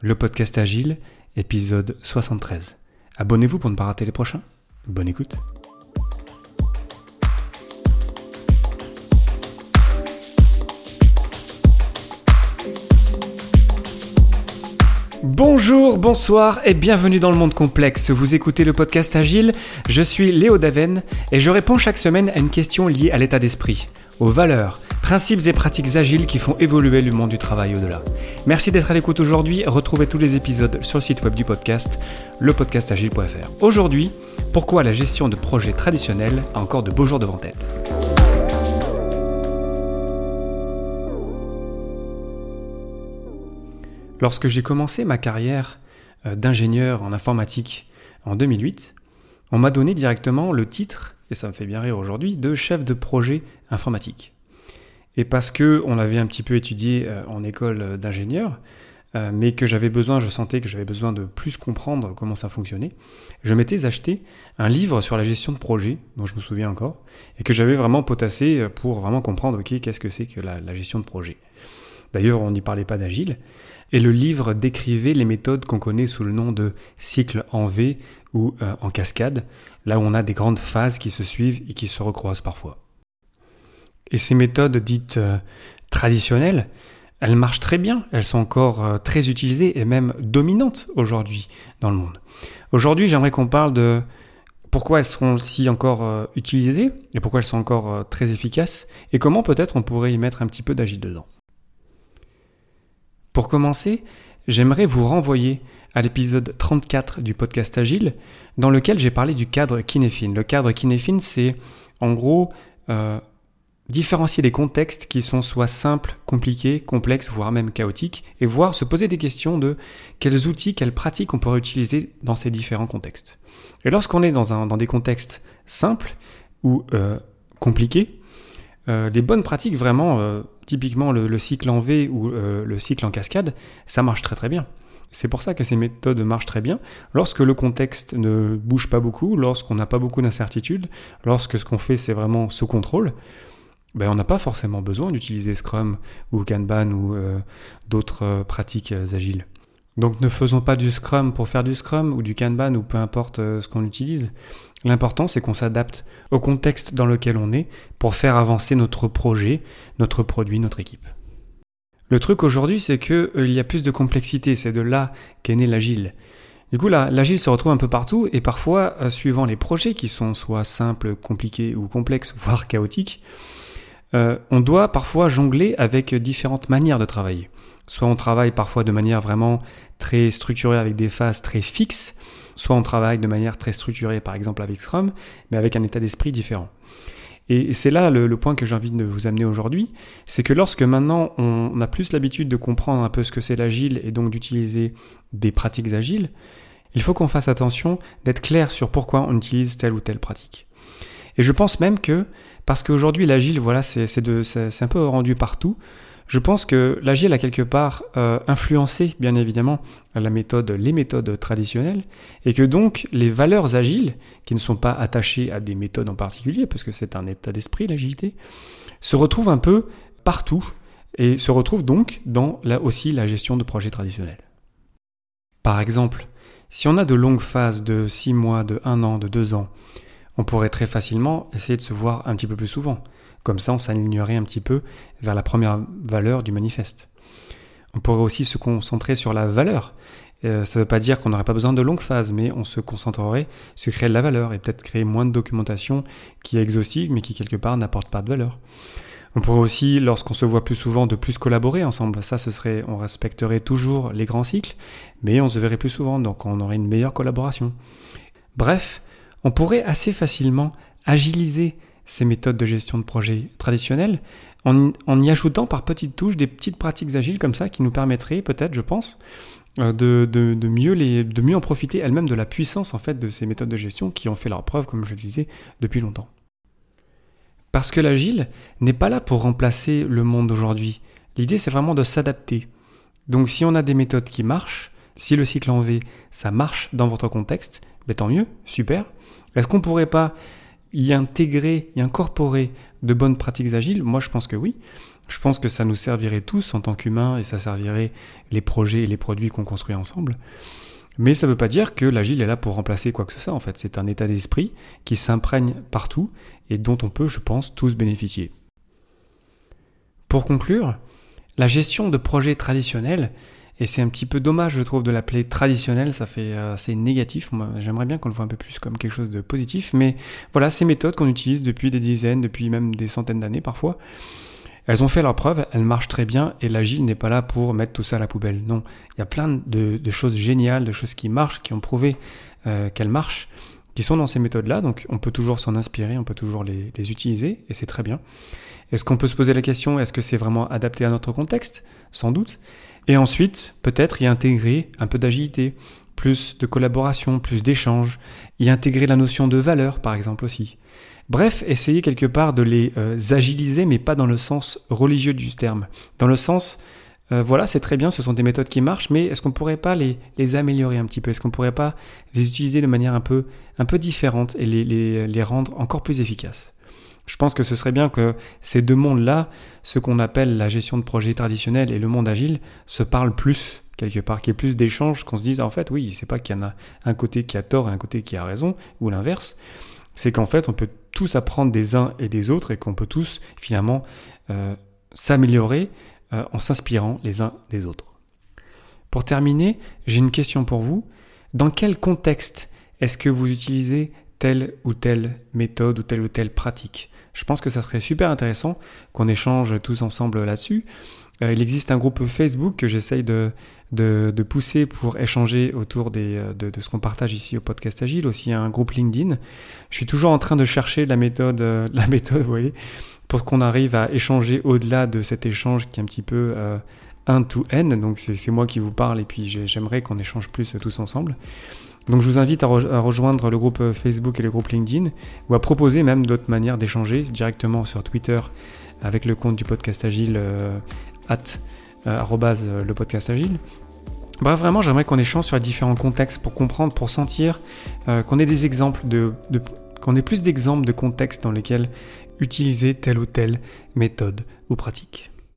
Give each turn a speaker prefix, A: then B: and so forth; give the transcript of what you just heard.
A: le podcast Agile, épisode 73. Abonnez-vous pour ne pas rater les prochains. Bonne écoute. Bonjour, bonsoir et bienvenue dans le monde complexe. Vous écoutez le podcast Agile, je suis Léo Daven et je réponds chaque semaine à une question liée à l'état d'esprit, aux valeurs, principes et pratiques agiles qui font évoluer le monde du travail au-delà. Merci d'être à l'écoute aujourd'hui. Retrouvez tous les épisodes sur le site web du podcast, lepodcastagile.fr. Aujourd'hui, pourquoi la gestion de projets traditionnels a encore de beaux jours devant elle? Lorsque j'ai commencé ma carrière euh, d'ingénieur en informatique en 2008, on m'a donné directement le titre, et ça me fait bien rire aujourd'hui, de chef de projet informatique. Et parce que on avait un petit peu étudié euh, en école d'ingénieur, euh, mais que j'avais besoin, je sentais que j'avais besoin de plus comprendre comment ça fonctionnait, je m'étais acheté un livre sur la gestion de projet, dont je me souviens encore, et que j'avais vraiment potassé pour vraiment comprendre, ok, qu'est-ce que c'est que la, la gestion de projet. D'ailleurs, on n'y parlait pas d'agile, et le livre décrivait les méthodes qu'on connaît sous le nom de cycle en V ou euh, en cascade, là où on a des grandes phases qui se suivent et qui se recroisent parfois. Et ces méthodes dites euh, traditionnelles, elles marchent très bien, elles sont encore euh, très utilisées et même dominantes aujourd'hui dans le monde. Aujourd'hui, j'aimerais qu'on parle de pourquoi elles sont aussi encore utilisées et pourquoi elles sont encore très efficaces et comment peut-être on pourrait y mettre un petit peu d'agile dedans. Pour commencer, j'aimerais vous renvoyer à l'épisode 34 du podcast Agile, dans lequel j'ai parlé du cadre Kinefin. Le cadre Kinefin, c'est en gros euh, différencier des contextes qui sont soit simples, compliqués, complexes, voire même chaotiques, et voir se poser des questions de quels outils, quelles pratiques on pourrait utiliser dans ces différents contextes. Et lorsqu'on est dans, des contextes simples ou euh, compliqués, euh, les bonnes pratiques vraiment typiquement le, cycle en V ou euh, le cycle en cascade, ça marche très très bien. C'est pour ça que ces méthodes marchent très bien. Lorsque le contexte ne bouge pas beaucoup, lorsqu'on n'a pas beaucoup d'incertitudes, lorsque ce qu'on fait c'est vraiment ce contrôle, ben, on n'a pas forcément besoin d'utiliser Scrum ou Kanban ou euh, d'autres euh, pratiques agiles. Donc ne faisons pas du Scrum pour faire du Scrum ou du Kanban ou peu importe ce qu'on utilise. L'important, c'est qu'on s'adapte au contexte dans lequel on est pour faire avancer notre projet, notre produit, notre équipe. Le truc aujourd'hui, c'est qu'il euh, y a plus de complexité, c'est de là qu'est né l'agile. Du coup, l'agile se retrouve un peu partout et parfois, euh, suivant les projets qui sont soit simples, compliqués ou complexes, voire chaotiques, euh, on doit parfois jongler avec différentes manières de travailler. Soit on travaille parfois de manière vraiment très structurée avec des phases très fixes, soit on travaille de manière très structurée, par exemple avec Scrum, mais avec un état d'esprit différent. Et c'est là le, point que j'ai envie de vous amener aujourd'hui, c'est que lorsque maintenant on a plus l'habitude de comprendre un peu ce que c'est l'agile et donc d'utiliser des pratiques agiles, il faut qu'on fasse attention d'être clair sur pourquoi on utilise telle ou telle pratique. Et je pense même que, parce qu'aujourd'hui l'agile, voilà, c'est un peu rendu partout, je pense que l'agile a quelque part euh, influencé, bien évidemment, les méthodes traditionnelles, et que donc les valeurs agiles, qui ne sont pas attachées à des méthodes en particulier, parce que c'est un état d'esprit, l'agilité, se retrouvent un peu partout, et se retrouvent donc dans là aussi la gestion de projets traditionnels. Par exemple, si on a de longues phases de 6 mois, de 1 an, de 2 ans, on pourrait très facilement essayer de se voir un petit peu plus souvent. Comme ça, on s'alignerait un petit peu vers la première valeur du manifeste. On pourrait aussi se concentrer sur la valeur. Euh, ça ne veut pas dire qu'on n'aurait pas besoin de longues phases, mais on se concentrerait sur créer de la valeur et peut-être créer moins de documentation qui est exhaustive, mais qui quelque part n'apporte pas de valeur. On pourrait aussi, lorsqu'on se voit plus souvent, de plus collaborer ensemble. Ça, ce serait, on respecterait toujours les grands cycles, mais on se verrait plus souvent, donc on aurait une meilleure collaboration. Bref, on pourrait assez facilement agiliser ces méthodes de gestion de projet traditionnelles en, y ajoutant par petites touches des petites pratiques agiles comme ça qui nous permettraient peut-être, je pense, euh, de, mieux en profiter elles-mêmes de la puissance en fait de ces méthodes de gestion qui ont fait leur preuve, comme je le disais, depuis longtemps. Parce que l'agile n'est pas là pour remplacer le monde d'aujourd'hui. L'idée, c'est vraiment de s'adapter. Donc si on a des méthodes qui marchent, si le cycle en V, ça marche dans votre contexte, ben tant mieux, super. Est-ce qu'on pourrait pas y intégrer, y incorporer de bonnes pratiques agiles? Moi, je pense que oui. Je pense que ça nous servirait tous en tant qu'humains et ça servirait les projets et les produits qu'on construit ensemble. Mais ça ne veut pas dire que l'agile est là pour remplacer quoi que ce soit en fait. C'est un état d'esprit qui s'imprègne partout et dont on peut, je pense, tous bénéficier. Pour conclure, la gestion de projets traditionnels, et c'est un petit peu dommage, je trouve, de l'appeler traditionnel, ça fait assez négatif. J'aimerais bien qu'on le voit un peu plus comme quelque chose de positif, mais voilà, ces méthodes qu'on utilise depuis des dizaines, depuis même des centaines d'années parfois, elles ont fait leur preuve, elles marchent très bien, et l'agile n'est pas là pour mettre tout ça à la poubelle. Non, il y a plein de, choses géniales, de choses qui marchent, qui ont prouvé euh, qu'elles marchent, qui sont dans ces méthodes-là, donc on peut toujours s'en inspirer, on peut toujours les, utiliser, et c'est très bien. Est-ce qu'on peut se poser la question, est-ce que c'est vraiment adapté à notre contexte? Sans doute. Et ensuite, peut-être y intégrer un peu d'agilité, plus de collaboration, plus d'échange, y intégrer la notion de valeur par exemple aussi. Bref, essayer quelque part de les euh, agiliser, mais pas dans le sens religieux du terme. Dans le sens, euh, voilà, c'est très bien, ce sont des méthodes qui marchent, mais est-ce qu'on ne pourrait pas les, améliorer un petit peu? Est-ce qu'on ne pourrait pas les utiliser de manière un peu, un peu différente et les, rendre encore plus efficaces? Je pense que ce serait bien que ces deux mondes-là, ce qu'on appelle la gestion de projet traditionnel et le monde agile, se parlent plus quelque part, qu'il y ait plus d'échanges, qu'on se dise en fait oui, c'est pas qu'il y en a un côté qui a tort et un côté qui a raison, ou l'inverse, c'est qu'en fait on peut tous apprendre des uns et des autres et qu'on peut tous finalement euh, s'améliorer euh, en s'inspirant les uns des autres. Pour terminer, j'ai une question pour vous. Dans quel contexte est-ce que vous utilisez telle ou telle méthode ou telle ou telle pratique? Je pense que ça serait super intéressant qu'on échange tous ensemble là-dessus. Euh, il existe un groupe Facebook que j'essaye de, de, pousser pour échanger autour euh, de, ce qu'on partage ici au podcast Agile, aussi un groupe LinkedIn. Je suis toujours en train de chercher la méthode, la méthode, vous voyez, pour qu'on arrive à échanger au-delà de cet échange qui est un petit peu un to n. Donc c'est moi qui vous parle et puis j'aimerais qu'on échange plus tous ensemble. Donc je vous invite à, rejoindre le groupe euh, Facebook et le groupe LinkedIn, ou à proposer même d'autres manières d'échanger directement sur Twitter avec le compte du podcast Agile, euh, at, euh, le podcast Agile. Bref, vraiment, j'aimerais qu'on échange sur les différents contextes pour comprendre, pour sentir qu'on ait des exemples de, qu'on ait plus d'exemples de contextes dans lesquels utiliser telle ou telle méthode ou pratique.